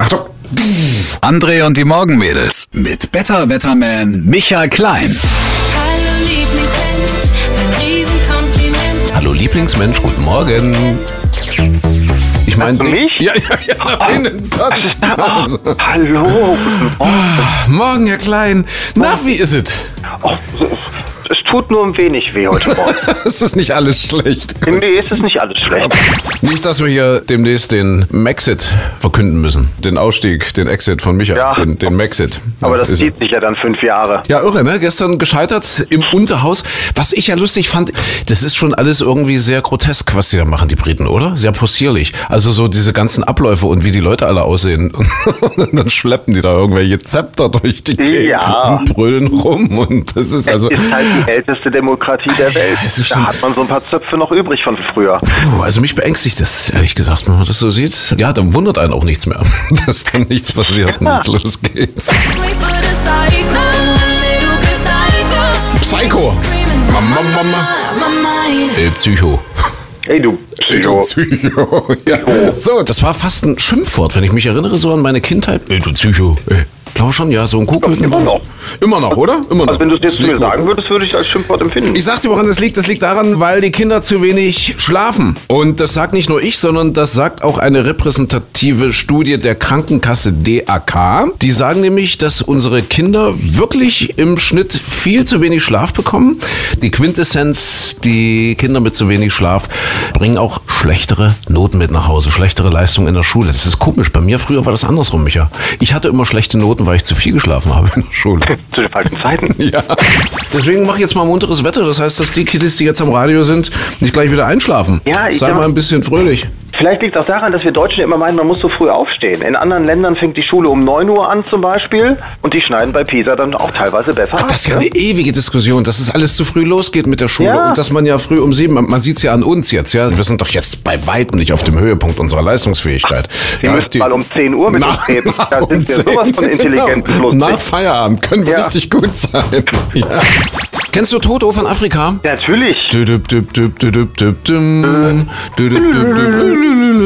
Achtung. André und die Morgenmädels mit Better Wetterman Michael Klein. Hallo Lieblingsmensch, ein Riesenkompliment. Hallo Lieblingsmensch, guten Morgen. Ich meine mich? Ja, ja, ja, nach innen sonst. Oh, hallo, guten Morgen. Morgen, Herr Klein. Na, wie ist es? Oh, es tut nur ein wenig weh heute Morgen. Es ist nicht alles schlecht. nee, es ist nicht alles schlecht. Nicht, dass wir hier demnächst den Maxit verkünden müssen. Den Ausstieg, den Exit von Micha. Ja. Den, den Maxit. Aber das Ist- zieht sich ja dann fünf Jahre. Ja, irre, ne? Gestern gescheitert im Unterhaus. Was ich ja lustig fand, das ist schon alles irgendwie sehr grotesk, was die da machen, die Briten, oder? Sehr possierlich. Also so diese ganzen Abläufe und wie die Leute alle aussehen. Und dann schleppen die da irgendwelche Zepter durch die Gegend Ja. und brüllen rum. Und das ist also... es ist halt die älteste Demokratie der Welt. ist schon- da hat man so ein paar Zöpfe noch übrig von früher. Puh, also mich beängstigt das, ehrlich gesagt, wenn man das so sieht. Ja, dann wundert einen auch nichts mehr, dass dann nichts passiert und es losgeht. Psycho, psycho. Psycho. Mama, Mama. Äh, Psycho. Ey, du Ey, du Psycho. Psycho. Ja. So, das war fast ein Schimpfwort, wenn ich mich erinnere, so an meine Kindheit. Ey, du Psycho. Ey. Glaube schon, ja, so ein Kuhköten. Immer noch. Immer noch, oder? Immer noch. Also wenn du es jetzt zu mir sagen würdest, würde ich als Schimpfwort empfinden. Ich sag dir, woran das liegt. Das liegt daran, weil die Kinder zu wenig schlafen. Und das sagt nicht nur ich, sondern das sagt auch eine repräsentative Studie der Krankenkasse DAK. Die sagen nämlich, dass unsere Kinder wirklich im Schnitt viel zu wenig Schlaf bekommen. Die Quintessenz, die Kinder mit zu wenig Schlaf bringen auch schlechtere Noten mit nach Hause, schlechtere Leistungen in der Schule. Das ist komisch. Bei mir früher war das andersrum, Micha. Ich hatte immer schlechte Noten, weil ich zu viel geschlafen habe in der Schule. Zu den falschen Zeiten. Ja. Deswegen mache ich jetzt mal munteres Wetter. Das heißt, dass die Kiddies, die jetzt am Radio sind, nicht gleich wieder einschlafen. Ja, ich Sei mal ein bisschen fröhlich. Vielleicht liegt es auch daran, dass wir Deutschen immer meinen, man muss so früh aufstehen. In anderen Ländern fängt die Schule um 9 Uhr an zum Beispiel und die schneiden bei Pisa dann auch teilweise besser ab. Das ist ja eine ewige Diskussion, dass es alles zu früh losgeht mit der Schule Ja. und dass man ja früh um sieben, man sieht es ja an uns jetzt, ja, wir sind doch jetzt bei weitem nicht auf dem Höhepunkt unserer Leistungsfähigkeit. Sie ja, müssten mal um 10 Uhr mit uns reden. Da um sind wir 10, sowas von intelligent genau. Nach Feierabend können wir Ja. richtig gut sein. Ja. Kennst du Toto von Afrika? Ja, natürlich.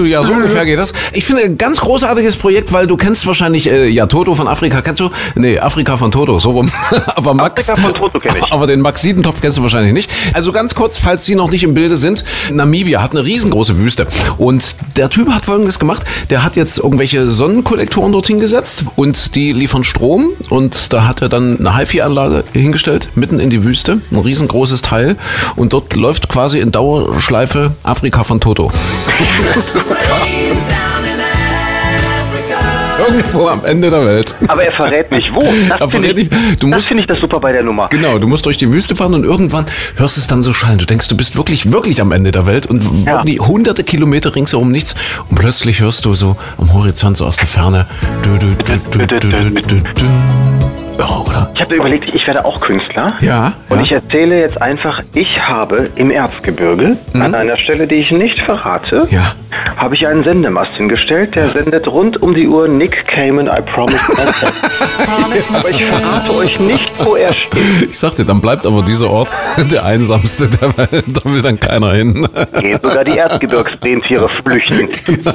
Ja, so ungefähr geht das. Ich finde ein ganz großartiges Projekt, weil du kennst wahrscheinlich, äh, ja, Toto von Afrika, kennst du? Nee, Afrika von Toto, so rum. aber Max, Afrika von Toto kenn ich. Aber den Max Siedentopf kennst du wahrscheinlich nicht. Also ganz kurz, falls Sie noch nicht im Bilde sind, Namibia hat eine riesengroße Wüste. Und der Typ hat folgendes gemacht, der hat jetzt irgendwelche Sonnenkollektoren dorthin gesetzt und die liefern Strom und da hat er dann eine HiFi-Anlage hingestellt, mitten in die Wüste, ein riesengroßes Teil und dort läuft quasi in Dauerschleife Afrika von Toto. Irgendwo am Ende der Welt. Aber er verrät nicht wo. Das finde ich. Du das finde ich das super bei der Nummer. Genau, du musst durch die Wüste fahren und irgendwann hörst es dann so schallen. Du denkst, du bist wirklich, wirklich am Ende der Welt und Ja. wirklich hunderte Kilometer ringsherum nichts. Und plötzlich hörst du so am Horizont, so aus der Ferne. Du, du, du, Irre, oder? Ich habe mir überlegt, ich werde auch Künstler. Ja, Und ja. ich erzähle jetzt einfach, ich habe im Erzgebirge, an einer Stelle, die ich nicht verrate, Mhm. Ja. habe ich einen Sendemast hingestellt, der sendet rund um die Uhr Nick Cayman, I Promise Myself. Aber ich verrate euch nicht, wo er steht. Ich sagte, dann bleibt aber dieser Ort der einsamste der Welt. Da will dann keiner hin. Geht sogar die Erzgebirgsrentiere flüchten.